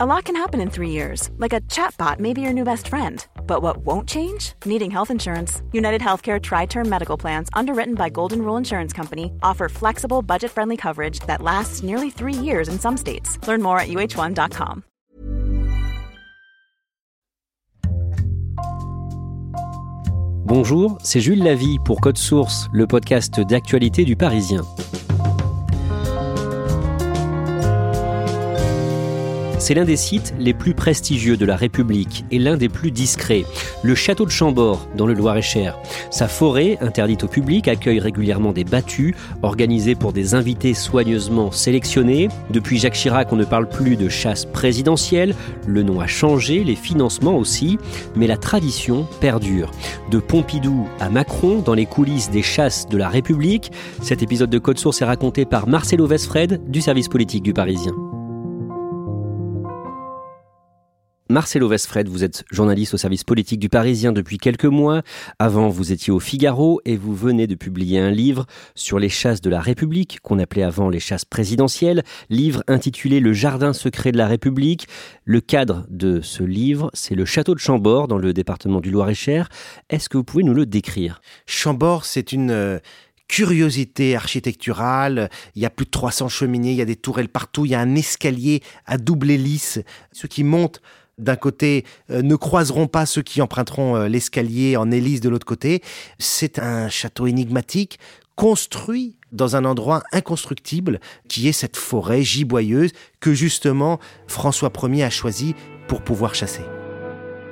A lot can happen in three years, like a chatbot may be your new best friend. But what won't change? Needing health insurance. United Healthcare Tri Term Medical Plans, underwritten by Golden Rule Insurance Company, offer flexible, budget friendly coverage that lasts nearly three years in some states. Learn more at uh1.com. Bonjour, c'est Jules Lavie pour Code Source, le podcast d'actualité du Parisien. C'est l'un des sites les plus prestigieux de la République et l'un des plus discrets. Le château de Chambord, dans le Loir-et-Cher. Sa forêt, interdite au public, accueille régulièrement des battues, organisées pour des invités soigneusement sélectionnés. Depuis Jacques Chirac, on ne parle plus de chasse présidentielle. Le nom a changé, les financements aussi, mais la tradition perdure. De Pompidou à Macron, dans les coulisses des chasses de la République, cet épisode de Code Source est raconté par Marcelo Vesfred du service politique du Parisien. Marcelo Vesfred, vous êtes journaliste au service politique du Parisien depuis quelques mois. Avant, vous étiez au Figaro et vous venez de publier un livre sur les chasses de la République, qu'on appelait avant les chasses présidentielles. Livre intitulé Le jardin secret de la République. Le cadre de ce livre, c'est le château de Chambord, dans le département du Loir-et-Cher. Est-ce que vous pouvez nous le décrire? Chambord, c'est une euh, curiosité architecturale. Il y a plus de 300 cheminées, il y a des tourelles partout, il y a un escalier à double hélice. Ceux qui montent d'un côté euh, ne croiseront pas ceux qui emprunteront euh, l'escalier en hélice de l'autre côté. C'est un château énigmatique construit dans un endroit inconstructible qui est cette forêt giboyeuse que justement François Ier a choisi pour pouvoir chasser.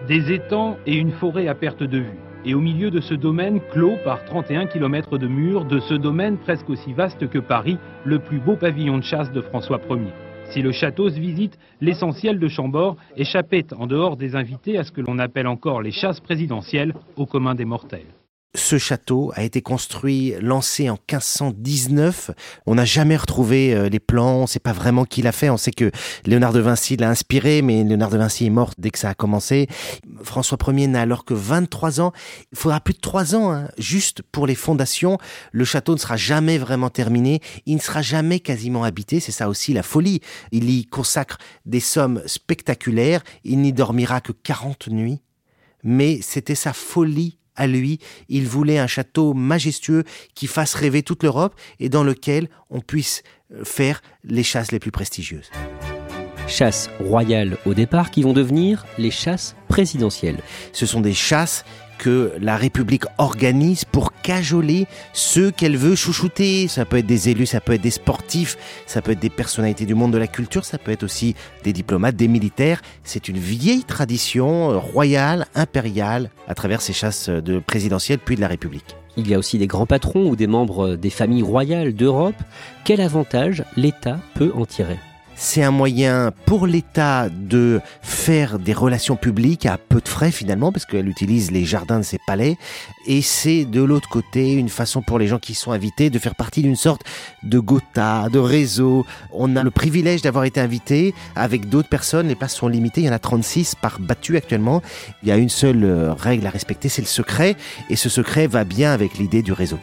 Des étangs et une forêt à perte de vue. Et au milieu de ce domaine clos par 31 km de murs, de ce domaine presque aussi vaste que Paris, le plus beau pavillon de chasse de François Ier. Si le château se visite, l'essentiel de Chambord échappait, en dehors des invités, à ce que l'on appelle encore les chasses présidentielles, au commun des mortels. Ce château a été construit, lancé en 1519. On n'a jamais retrouvé euh, les plans, on ne sait pas vraiment qui l'a fait. On sait que Léonard de Vinci l'a inspiré, mais Léonard de Vinci est mort dès que ça a commencé. François Ier n'a alors que 23 ans. Il faudra plus de 3 ans, hein, juste pour les fondations. Le château ne sera jamais vraiment terminé. Il ne sera jamais quasiment habité. C'est ça aussi la folie. Il y consacre des sommes spectaculaires. Il n'y dormira que 40 nuits. Mais c'était sa folie à lui. Il voulait un château majestueux qui fasse rêver toute l'Europe et dans lequel on puisse euh, faire les chasses les plus prestigieuses. Chasses royales au départ qui vont devenir les chasses présidentielles. Ce sont des chasses que la République organise pour cajoler ceux qu'elle veut chouchouter. Ça peut être des élus, ça peut être des sportifs, ça peut être des personnalités du monde de la culture, ça peut être aussi des diplomates, des militaires. C'est une vieille tradition royale, impériale, à travers ces chasses de présidentielles puis de la République. Il y a aussi des grands patrons ou des membres des familles royales d'Europe. Quel avantage l'État peut en tirer? C'est un moyen pour l'État de faire des relations publiques à peu de frais finalement, parce qu'elle utilise les jardins de ses palais. Et c'est de l'autre côté une façon pour les gens qui sont invités de faire partie d'une sorte de gotha, de réseau. On a le privilège d'avoir été invité avec d'autres personnes. Les places sont limitées. Il y en a 36 par battu actuellement. Il y a une seule euh, règle à respecter, c'est le secret. Et ce secret va bien avec l'idée du réseau.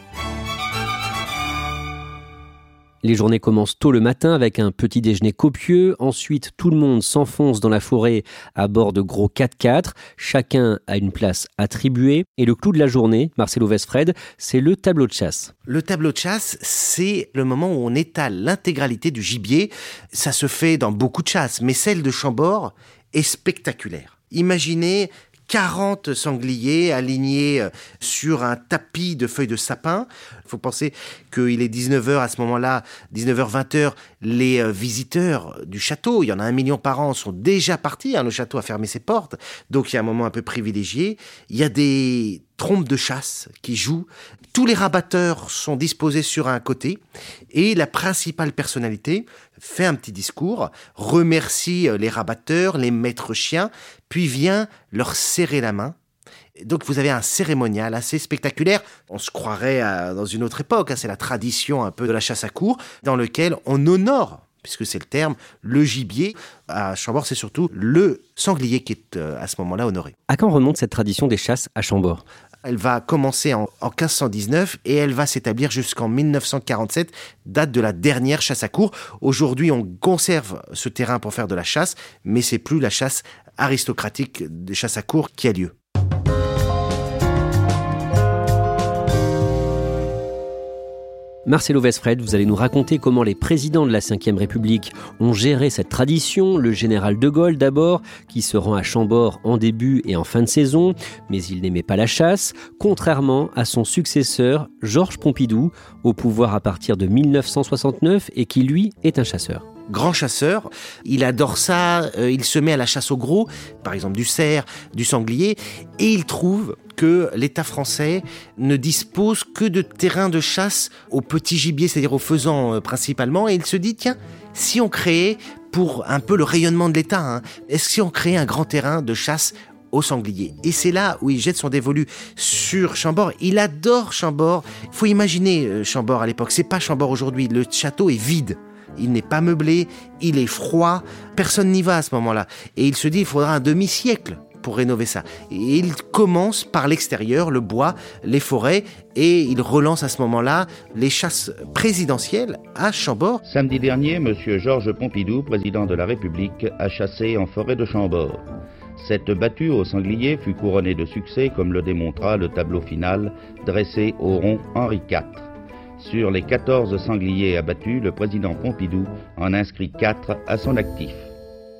Les journées commencent tôt le matin avec un petit déjeuner copieux. Ensuite, tout le monde s'enfonce dans la forêt à bord de gros 4x4. Chacun a une place attribuée. Et le clou de la journée, Marcelo Vesfred, c'est le tableau de chasse. Le tableau de chasse, c'est le moment où on étale l'intégralité du gibier. Ça se fait dans beaucoup de chasses, mais celle de Chambord est spectaculaire. Imaginez 40 sangliers alignés euh, sur un tapis de feuilles de sapin. Il faut penser qu'il est 19h à ce moment-là, 19h, 20h, les euh, visiteurs du château, il y en a un million par an, sont déjà partis. Hein, le château a fermé ses portes, donc il y a un moment un peu privilégié. Il y a des trompes de chasse qui jouent. Tous les rabatteurs sont disposés sur un côté et la principale personnalité fait un petit discours, remercie euh, les rabatteurs, les maîtres chiens, puis vient leur serrer la main. Donc vous avez un cérémonial assez spectaculaire. On se croirait dans une autre époque. Hein. c'est la tradition un peu de la chasse à cour, dans lequel on honore puisque c'est le terme, le gibier. À Chambord, c'est surtout le sanglier qui est euh, à ce moment-là honoré. À quand remonte cette tradition des chasses à Chambord? Elle va commencer en, en 1519 et elle va s'établir jusqu'en 1947, date de la dernière chasse à cour. Aujourd'hui, on conserve ce terrain pour faire de la chasse, mais c'est plus la chasse aristocratique des chasses à cour qui a lieu. Marcelo Vesfred, vous allez nous raconter comment les présidents de la Ve République ont géré cette tradition. Le général de Gaulle d'abord, qui se rend à Chambord en début et en fin de saison, mais il n'aimait pas la chasse, contrairement à son successeur Georges Pompidou, au pouvoir à partir de 1969 et qui lui est un chasseur grand chasseur. Il adore ça. Euh, il se met à la chasse au gros, par exemple du cerf, du sanglier, et il trouve que l'État français ne dispose que de terrains de chasse au petit gibier, c'est-à-dire aux faisans euh, principalement, et il se dit, tiens, si on créait, pour un peu le rayonnement de l'État, hein, est-ce si on créait un grand terrain de chasse au sanglier. Et c'est là où il jette son dévolu sur Chambord. Il adore Chambord. Faut imaginer euh, Chambord à l'époque. C'est pas Chambord aujourd'hui. Le château est vide. Il n'est pas meublé, il est froid, personne n'y va à ce moment-là. Et il se dit, il faudra un demi-siècle pour rénover ça. Et il commence par l'extérieur, le bois, les forêts, et il relance à ce moment-là les chasses présidentielles à Chambord. Samedi dernier, M. Georges Pompidou, président de la République, a chassé en forêt de Chambord. Cette battue au sanglier fut couronnée de succès, comme le démontra le tableau final dressé au rond Henri IV. Sur les 14 sangliers abattus, le président Pompidou en inscrit 4 à son actif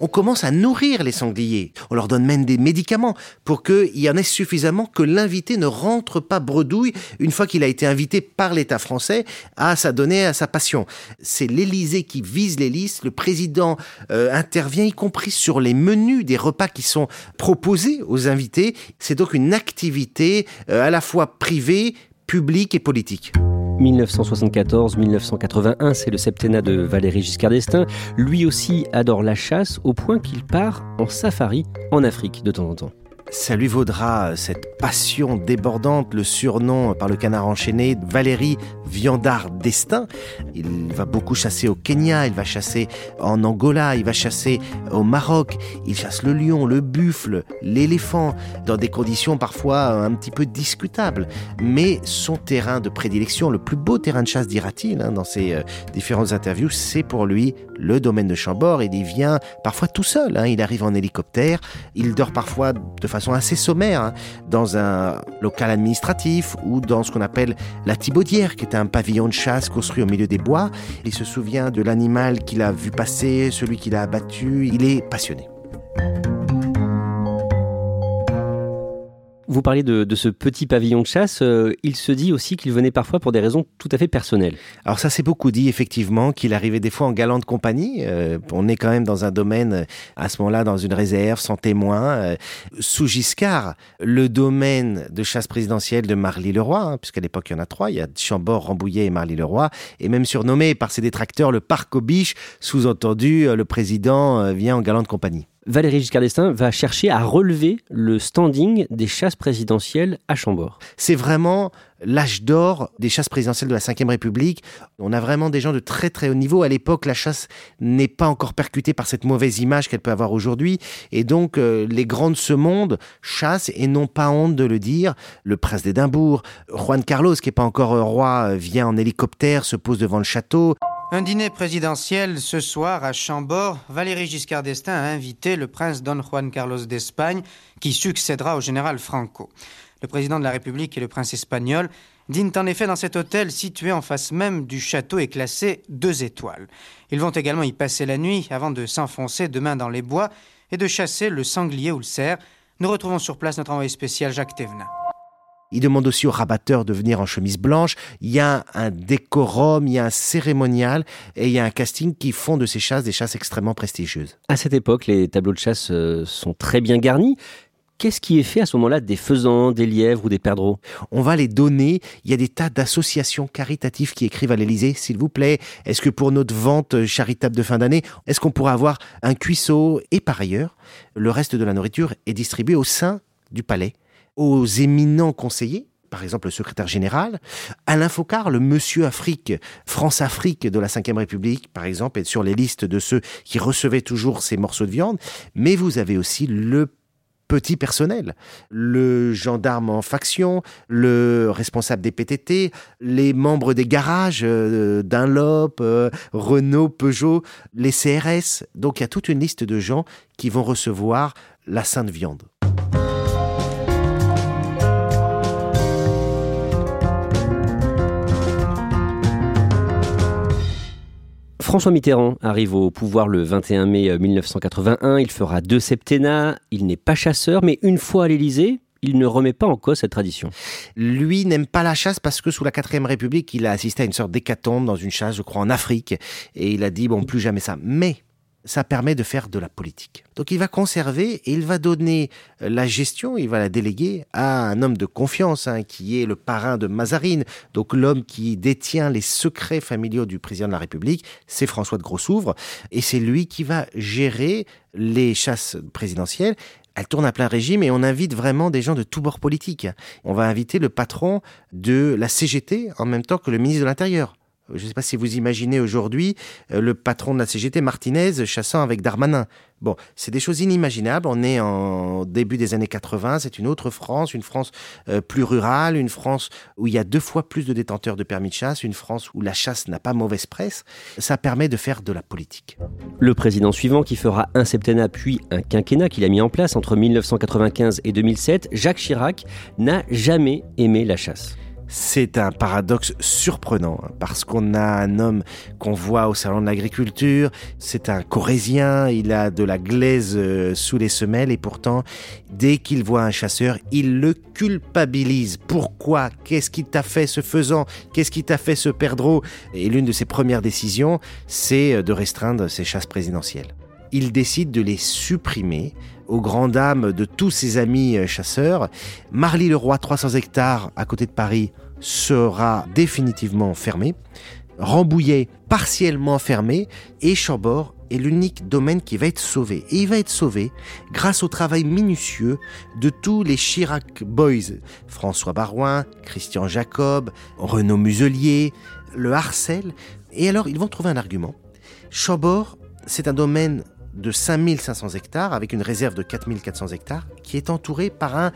on commence à nourrir les sangliers. On leur donne même des médicaments pour qu'il y en ait suffisamment que l'invité ne rentre pas bredouille une fois qu'il a été invité par l'État français à s'adonner à sa passion. C'est l'Élysée qui vise les listes. Le président euh, intervient y compris sur les menus des repas qui sont proposés aux invités. C'est donc une activité euh, à la fois privée, publique et politique. 1974-1981, c'est le septennat de Valéry Giscard d'Estaing. Lui aussi adore la chasse au point qu'il part en safari en Afrique de temps en temps ça lui vaudra cette passion débordante, le surnom par le canard enchaîné, Valérie Viandard d'Estaing. Il va beaucoup chasser au Kenya, il va chasser en Angola, il va chasser au Maroc, il chasse le lion, le buffle, l'éléphant, dans des conditions parfois un petit peu discutables. Mais son terrain de prédilection, le plus beau terrain de chasse, dira-t-il, hein, dans ses euh, différentes interviews, c'est pour lui le domaine de Chambord. Il y vient parfois tout seul, hein. il arrive en hélicoptère, il dort parfois de façon assez sommaire, hein, dans un local administratif ou dans ce qu'on appelle la Thibaudière, qui est un pavillon de chasse construit au milieu des bois. Il se souvient de l'animal qu'il a vu passer, celui qu'il a abattu. Il est passionné. Vous parlez de, ce petit pavillon de chasse. Euh, il se dit aussi qu'il venait parfois pour des raisons tout à fait personnelles. Alors ça, c'est beaucoup dit effectivement qu'il arrivait des fois en galante compagnie. Euh, on est quand même dans un domaine euh, à ce moment-là dans une réserve sans témoin. sous Giscard, le domaine de chasse présidentielle de Marly-le-Roi, hein, puisqu'à l'époque il y en a trois. Il y a Chambord, Rambouillet et Marly-le-Roi, et même surnommé par ses détracteurs le parc aux biches. Sous-entendu, le président vient en galante compagnie. Valéry Giscard d'Estaing va chercher à relever le standing des chasses présidentielles à Chambord. C'est vraiment l'âge d'or des chasses présidentielles de la Ve République. On a vraiment des gens de très très haut niveau. À l'époque, la chasse n'est pas encore percutée par cette mauvaise image qu'elle peut avoir aujourd'hui. Et donc, euh, les grands de ce monde chassent et n'ont pas honte de le dire. Le prince d'Édimbourg, Juan Carlos, qui n'est pas encore roi, vient en hélicoptère, se pose devant le château. Un dîner présidentiel ce soir à Chambord. Valéry Giscard d'Estaing a invité le prince Don Juan Carlos d'Espagne, qui succédera au général Franco. Le président de la République et le prince espagnol dînent en effet dans cet hôtel situé en face même du château et classé deux étoiles. Ils vont également y passer la nuit avant de s'enfoncer demain dans les bois et de chasser le sanglier ou le cerf. Nous retrouvons sur place notre envoyé spécial Jacques Thévenin. Il demande aussi aux rabatteurs de venir en chemise blanche. Il y a un décorum, il y a un cérémonial et il y a un casting qui font de ces chasses des chasses extrêmement prestigieuses. À cette époque, les tableaux de chasse euh, sont très bien garnis. Qu'est-ce qui est fait à ce moment-là des faisans, des lièvres ou des perdreaux? On va les donner. Il y a des tas d'associations caritatives qui écrivent à l'Élysée, s'il vous plaît. Est-ce que pour notre vente charitable de fin d'année, est-ce qu'on pourrait avoir un cuisseau? Et par ailleurs, le reste de la nourriture est distribué au sein du palais aux éminents conseillers, par exemple le secrétaire général, Alain Focard, le monsieur Afrique, France-Afrique de la Ve République, par exemple, est sur les listes de ceux qui recevaient toujours ces morceaux de viande, mais vous avez aussi le petit personnel, le gendarme en faction, le responsable des PTT, les membres des garages euh, Dunlop, euh, Renault, Peugeot, les CRS. Donc il y a toute une liste de gens qui vont recevoir la sainte viande. François Mitterrand arrive au pouvoir le 21 mai 1981. Il fera deux septennats. Il n'est pas chasseur, mais une fois à l'Élysée, il ne remet pas en cause cette tradition. Lui n'aime pas la chasse parce que sous la 4ème République, il a assisté à une sorte d'hécatombe dans une chasse, je crois, en Afrique. Et il a dit, bon, plus jamais ça. Mais ça permet de faire de la politique. Donc il va conserver et il va donner euh, la gestion, il va la déléguer à un homme de confiance, hein, qui est le parrain de Mazarine, donc l'homme qui détient les secrets familiaux du président de la République, c'est François de Grossouvre, et c'est lui qui va gérer les chasses présidentielles elle tourne à plein régime et on invite vraiment des gens de tous bords politiques. On va inviter le patron de la CGT en même temps que le ministre de l'Intérieur. Je ne sais pas si vous imaginez aujourd'hui euh, le patron de la CGT, Martinez, chassant avec Darmanin. Bon, c'est des choses inimaginables. On est en début des années 80, c'est une autre France, une France euh, plus rurale, une France où il y a deux fois plus de détenteurs de permis de chasse, une France où la chasse n'a pas mauvaise presse. Ça permet de faire de la politique. Le président suivant, qui fera un septennat puis un quinquennat qu'il a mis en place entre 1995 et 2007, Jacques Chirac, n'a jamais aimé la chasse. C'est un paradoxe surprenant hein, parce qu'on a un homme qu'on voit au salon de l'agriculture, c'est un corésien, il a de la glaise euh, sous les semelles et pourtant, dès qu'il voit un chasseur, il le culpabilise. Pourquoi? Qu'est-ce qui t'a fait ce faisant? Qu'est-ce qui t'a fait ce perdreau? Et l'une de ses premières décisions, c'est euh, de restreindre ses chasses présidentielles. Il décide de les supprimer aux grandes dames de tous ses amis euh, chasseurs. Marly-le-Roi, 300 hectares à côté de Paris, sera définitivement fermé. Rambouillet, partiellement fermé. Et Chambord est l'unique domaine qui va être sauvé. Et il va être sauvé grâce au travail minutieux de tous les Chirac Boys. François Barouin, Christian Jacob, Renaud Muselier, le Harcel. Et alors, ils vont trouver un argument. Chambord, c'est un domaine de 5500 hectares avec une réserve de 4400 hectares qui est entourée par un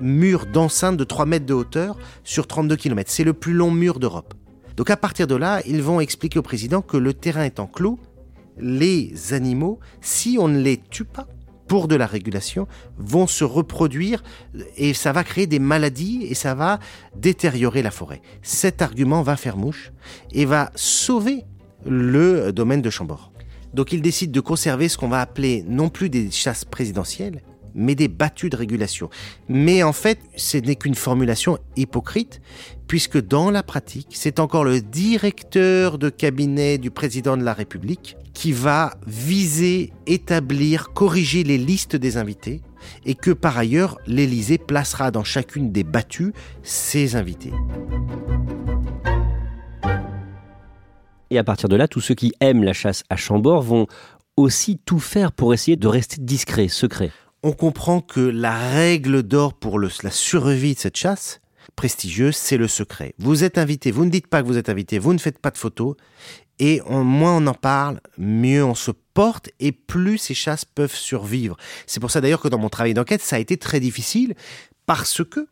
mur d'enceinte de 3 mètres de hauteur sur 32 km. C'est le plus long mur d'Europe. Donc à partir de là, ils vont expliquer au président que le terrain étant clos, les animaux, si on ne les tue pas pour de la régulation, vont se reproduire et ça va créer des maladies et ça va détériorer la forêt. Cet argument va faire mouche et va sauver le domaine de Chambord. Donc il décide de conserver ce qu'on va appeler non plus des chasses présidentielles, mais des battues de régulation. Mais en fait, ce n'est qu'une formulation hypocrite, puisque dans la pratique, c'est encore le directeur de cabinet du président de la République qui va viser, établir, corriger les listes des invités, et que par ailleurs, l'Élysée placera dans chacune des battues ses invités. Et à partir de là, tous ceux qui aiment la chasse à Chambord vont aussi tout faire pour essayer de rester discret, secret. On comprend que la règle d'or pour la survie de cette chasse prestigieuse, c'est le secret. Vous êtes invité, vous ne dites pas que vous êtes invité, vous ne faites pas de photos, et moins on en parle, mieux on se porte, et plus ces chasses peuvent survivre. C'est pour ça d'ailleurs que dans mon travail d'enquête, ça a été très difficile, parce que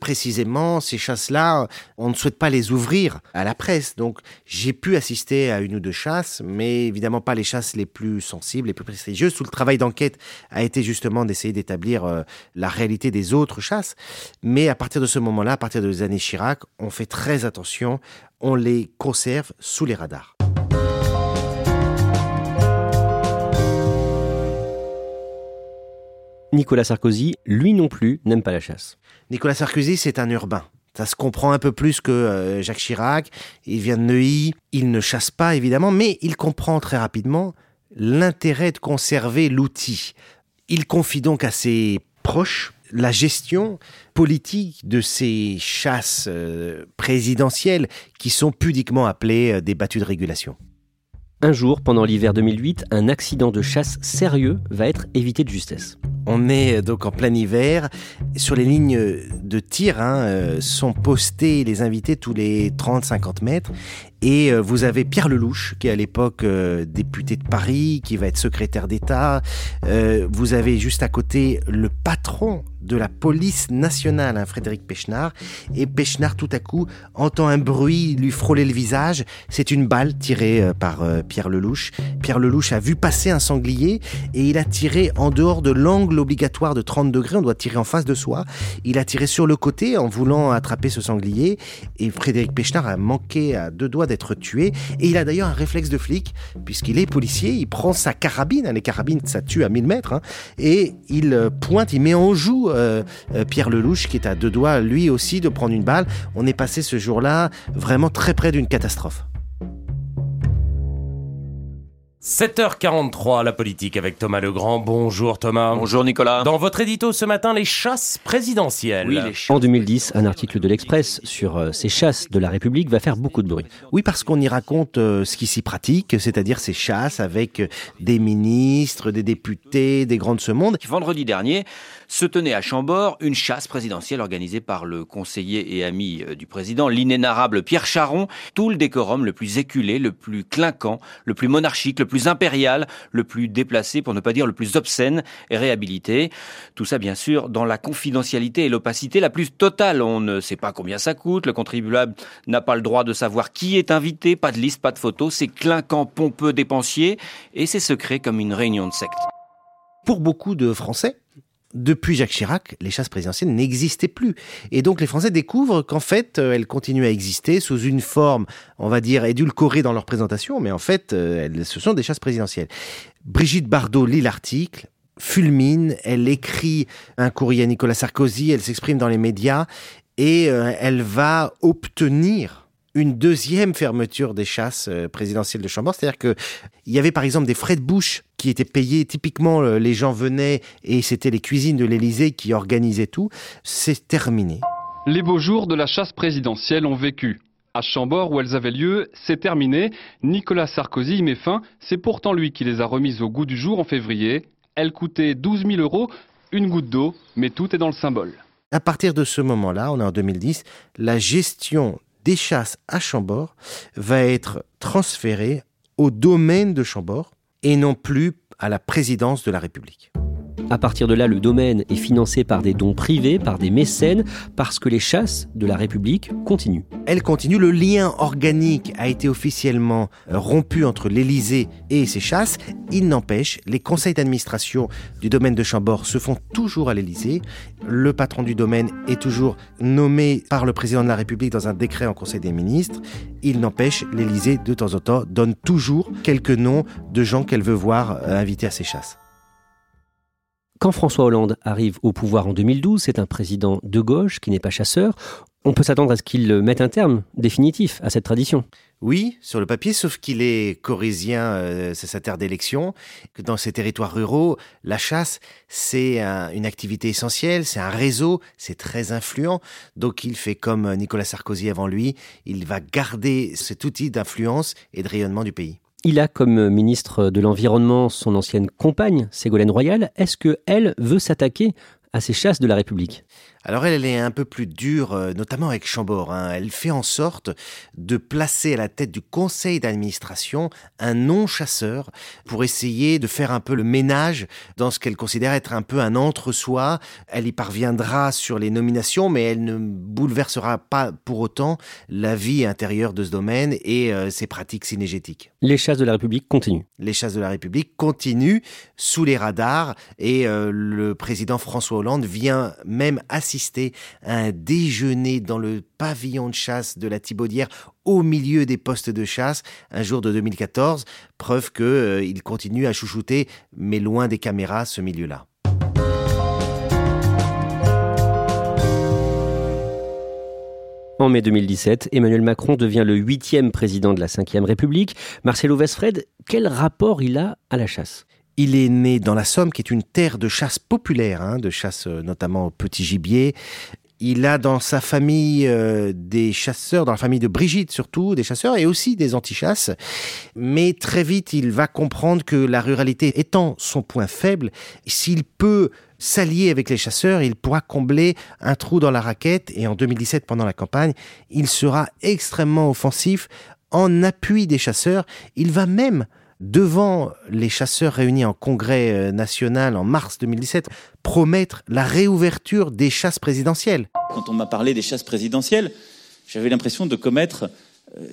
précisément, ces chasses-là, on ne souhaite pas les ouvrir à la presse. Donc, j'ai pu assister à une ou deux chasses, mais évidemment pas les chasses les plus sensibles, les plus prestigieuses. Tout le travail d'enquête a été justement d'essayer d'établir euh, la réalité des autres chasses. Mais à partir de ce moment-là, à partir des années Chirac, on fait très attention, on les conserve sous les radars. Nicolas Sarkozy, lui non plus, n'aime pas la chasse. Nicolas Sarkozy, c'est un urbain. Ça se comprend un peu plus que euh, Jacques Chirac. Il vient de Neuilly. Il ne chasse pas, évidemment, mais il comprend très rapidement l'intérêt de conserver l'outil. Il confie donc à ses proches la gestion politique de ces chasses euh, présidentielles qui sont pudiquement appelées euh, des battues de régulation. Un jour, pendant l'hiver 2008, un accident de chasse sérieux va être évité de justesse. On est donc en plein hiver. Sur les lignes de tir hein, euh, sont postés les invités tous les 30-50 mètres. Et euh, vous avez Pierre Lelouch, qui est à l'époque euh, député de Paris, qui va être secrétaire d'État. Euh, vous avez juste à côté le patron de la police nationale, hein, Frédéric Pechnard. Et Pechnard, tout à coup, entend un bruit lui frôler le visage. C'est une balle tirée euh, par euh, Pierre Lelouch. Pierre Lelouch a vu passer un sanglier et il a tiré en dehors de l'angle obligatoire de 30 degrés. On doit tirer en face de soi. Il a tiré sur le côté en voulant attraper ce sanglier. Et Frédéric Pechnard a manqué à deux doigts d'être tué. Et il a d'ailleurs un réflexe de flic, puisqu'il est policier. Il prend sa carabine. Hein, les carabines, ça tue à 1000 mètres. Hein, et il euh, pointe, il met en joue euh, euh, Pierre Lelouch qui est à deux doigts lui aussi de prendre une balle. On est passé ce jour-là vraiment très près d'une catastrophe. 7h43, la politique avec Thomas Legrand. Bonjour Thomas. Bonjour Nicolas. Dans votre édito ce matin, les chasses présidentielles. Oui, les chasses En 2010, un article de l'Express sur euh, ces chasses de la République va faire beaucoup de bruit. Oui, parce qu'on y raconte euh, ce qui s'y pratique, c'est-à-dire ces chasses avec euh, des ministres, des députés, des grands de ce monde. Vendredi dernier, se tenait à Chambord une chasse présidentielle organisée par le conseiller et ami du président, l'inénarrable Pierre Charon. Tout le décorum le plus éculé, le plus clinquant, le plus monarchique, le plus impérial, le plus déplacé, pour ne pas dire le plus obscène, est réhabilité. Tout ça, bien sûr, dans la confidentialité et l'opacité la plus totale. On ne sait pas combien ça coûte, le contribuable n'a pas le droit de savoir qui est invité, pas de liste, pas de photos, c'est clinquant, pompeux, dépensier, et c'est secret comme une réunion de secte. Pour beaucoup de Français, depuis Jacques Chirac, les chasses présidentielles n'existaient plus. Et donc les Français découvrent qu'en fait, euh, elles continuent à exister sous une forme, on va dire, édulcorée dans leur présentation, mais en fait, euh, elles, ce sont des chasses présidentielles. Brigitte Bardot lit l'article, fulmine, elle écrit un courrier à Nicolas Sarkozy, elle s'exprime dans les médias, et euh, elle va obtenir une deuxième fermeture des chasses euh, présidentielles de Chambord. C'est-à-dire que il y avait par exemple des frais de bouche qui étaient payés. Typiquement, euh, les gens venaient et c'était les cuisines de l'Élysée qui organisaient tout. C'est terminé. Les beaux jours de la chasse présidentielle ont vécu. À Chambord, où elles avaient lieu, c'est terminé. Nicolas Sarkozy y met fin. C'est pourtant lui qui les a remises au goût du jour en février. Elles coûtaient 12 000 euros, une goutte d'eau, mais tout est dans le symbole. À partir de ce moment-là, on est en 2010, la gestion des chasses à Chambord va être transférée au domaine de Chambord et non plus à la présidence de la République. À partir de là, le domaine est financé par des dons privés, par des mécènes, parce que les chasses de la République continuent. Elle continue, le lien organique a été officiellement euh, rompu entre l'Élysée et ses chasses. Il n'empêche, les conseils d'administration du domaine de Chambord se font toujours à l'Élysée. Le patron du domaine est toujours nommé par le président de la République dans un décret en Conseil des ministres. Il n'empêche, l'Élysée, de temps en temps, donne toujours quelques noms de gens qu'elle veut voir euh, invités à ses chasses. Quand François Hollande arrive au pouvoir en 2012, c'est un président de gauche qui n'est pas chasseur. On peut s'attendre à ce qu'il mette un terme définitif à cette tradition. Oui, sur le papier, sauf qu'il est corésien, euh, c'est sa terre d'élection, dans ces territoires ruraux, la chasse, c'est un- une activité essentielle, c'est un réseau, c'est très influent. Donc il fait comme Nicolas Sarkozy avant lui, il va garder cet outil d'influence et de rayonnement du pays. Il a comme ministre de l'Environnement son ancienne compagne, Ségolène Royal. Est-ce que elle veut s'attaquer à ces chasses de la République Alors elle, elle est un peu plus dure, euh, notamment avec Chambord. hein. Elle fait en sorte de placer à la tête du conseil d'administration un non-chasseur pour essayer de faire un peu le ménage dans ce qu'elle considère être un peu un entre-soi. Elle y parviendra sur les nominations, mais elle ne bouleversera pas pour autant la vie intérieure de ce domaine et euh, ses pratiques synégétiques. Les chasses de la République continuent. Les chasses de la République continuent sous les radars et euh, le président François Hollande vient même assister à un déjeuner dans le pavillon de chasse de la Thibaudière au milieu des postes de chasse un jour de 2014, preuve que euh, continue à chouchouter mais loin des caméras ce milieu-là. En mai 2017, Emmanuel Macron devient le huitième président de la Ve République. Marcelo Westfred, quel rapport il a à la chasse? Il est né dans la Somme, qui est une terre de chasse populaire, hein, de chasse euh, notamment au petit gibier. Il a dans sa famille euh, des chasseurs, dans la famille de Brigitte surtout, des chasseurs et aussi des antichasses. Mais très vite, il va comprendre que la ruralité étant son point faible, s'il peut s'allier avec les chasseurs, il pourra combler un trou dans la raquette. Et en 2017, pendant la campagne, il sera extrêmement offensif en appui des chasseurs. Il va même devant les chasseurs réunis en congrès euh, national en mars 2017, promettre la réouverture des chasses présidentielles. Quand on m'a parlé des chasses présidentielles, j'avais l'impression de commettre euh,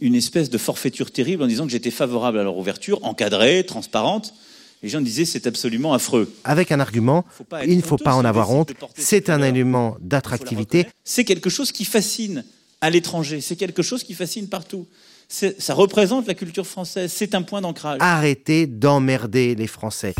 une, espèce de forfaiture terrible en disant que j'étais favorable à leur ouverture, encadrée, transparente. Les gens disaient c'est absolument affreux. Avec un argument, il ne faut pas en avoir honte, c'est un élément d'attractivité. C'est quelque chose qui fascine à l'étranger, c'est quelque chose qui fascine partout ça représente la culture française, c'est un point d'ancrage. Arrêtez d'emmerder les Français.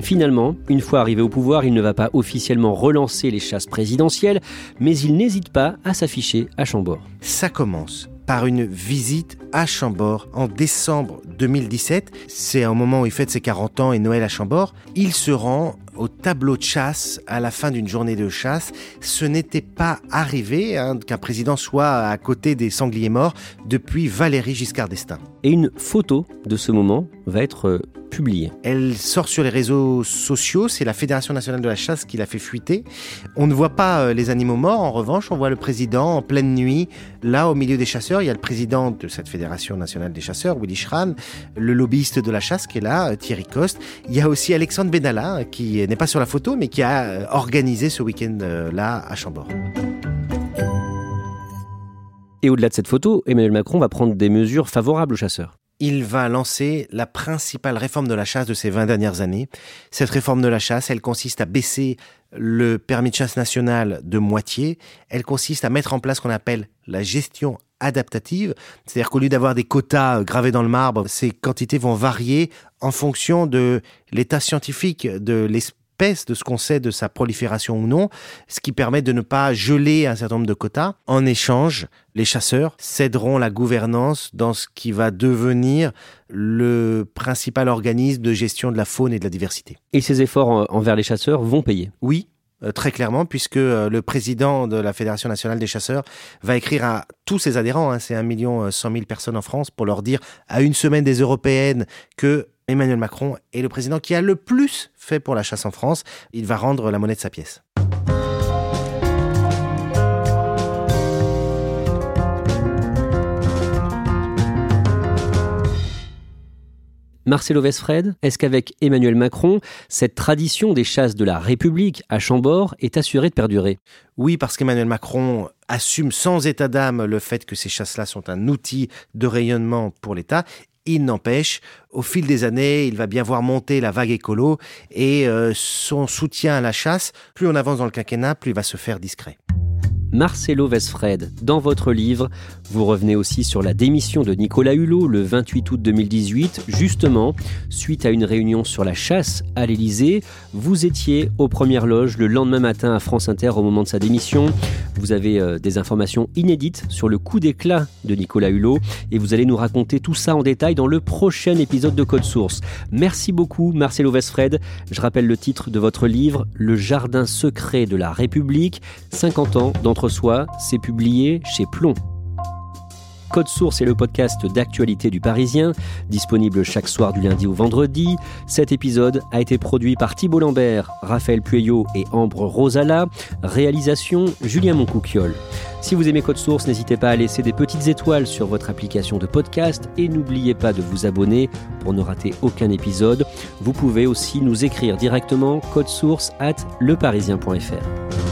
Finalement, une fois arrivé au pouvoir, il ne va pas officiellement relancer les chasses présidentielles, mais il n'hésite pas à s'afficher à Chambord. Ça commence par une visite à Chambord en décembre 2017. C'est un moment où il fête ses 40 ans et Noël à Chambord. Il se rend au tableau de chasse à la fin d'une journée de chasse. Ce n'était pas arrivé hein, qu'un président soit à côté des sangliers morts depuis Valéry Giscard d'Estaing. Et une photo de ce moment va être euh, publiée. Elle sort sur les réseaux sociaux, c'est la Fédération nationale de la chasse qui l'a fait fuiter. On ne voit pas euh, les animaux morts, en revanche, on voit le président en pleine nuit, là au milieu des chasseurs. Il y a le président de cette Fédération nationale des chasseurs, Willy Schran, le lobbyiste de la chasse qui est là, euh, Thierry Coste. Il y a aussi Alexandre Benalla qui n'est pas sur la photo, mais qui a organisé ce week-end-là à Chambord. Et au-delà de cette photo, Emmanuel Macron va prendre des mesures favorables aux chasseurs. Il va lancer la principale réforme de la chasse de ces 20 dernières années. Cette réforme de la chasse, elle consiste à baisser le permis de chasse national de moitié. Elle consiste à mettre en place ce qu'on appelle la gestion adaptative, c'est-à-dire qu'au lieu d'avoir des quotas euh, gravés dans le marbre, ces quantités vont varier en fonction de l'état scientifique de l'espèce de ce qu'on sait de sa prolifération ou non, ce qui permet de ne pas geler un certain nombre de quotas. En échange, les chasseurs céderont la gouvernance dans ce qui va devenir le principal organisme de gestion de la faune et de la diversité. Et ces efforts envers les chasseurs vont payer? Oui, euh, très clairement, puisque euh, le président de la Fédération nationale des chasseurs va écrire à tous ses adhérents, hein, c'est un million cent mille personnes en France, pour leur dire à une semaine des européennes que Emmanuel Macron est le président qui a le plus fait pour la chasse en France. Il va rendre la monnaie de sa pièce. Marcelo Vesfred, est-ce qu'avec Emmanuel Macron, cette tradition des chasses de la République à Chambord est assurée de perdurer? Oui, parce qu'Emmanuel Macron assume sans état d'âme le fait que ces chasses-là sont un outil de rayonnement pour l'État il n'empêche, au fil des années, il va bien voir monter la vague écolo et euh, son soutien à la chasse, plus on avance dans le quinquennat, plus il va se faire discret. Marcelo Vesfred. Dans votre livre, vous revenez aussi sur la démission de Nicolas Hulot le 28 août 2018, justement, suite à une réunion sur la chasse à l'Élysée. Vous étiez aux premières loges le lendemain matin à France Inter au moment de sa démission. Vous avez euh, des informations inédites sur le coup d'éclat de Nicolas Hulot et vous allez nous raconter tout ça en détail dans le prochain épisode de Code Source. Merci beaucoup Marcelo Vesfred. Je rappelle le titre de votre livre, Le jardin secret de la République, 50 ans d'entre soi, c'est publié chez Plomb. Code Source est le podcast d'actualité du Parisien, disponible chaque soir du lundi au vendredi. Cet épisode a été produit par Thibault Lambert, Raphaël Pueyo et Ambre Rosala. Réalisation Julien Moncouquiole. Si vous aimez Code Source, n'hésitez pas à laisser des petites étoiles sur votre application de podcast et n'oubliez pas de vous abonner pour ne rater aucun épisode. Vous pouvez aussi nous écrire directement source at leparisien.fr.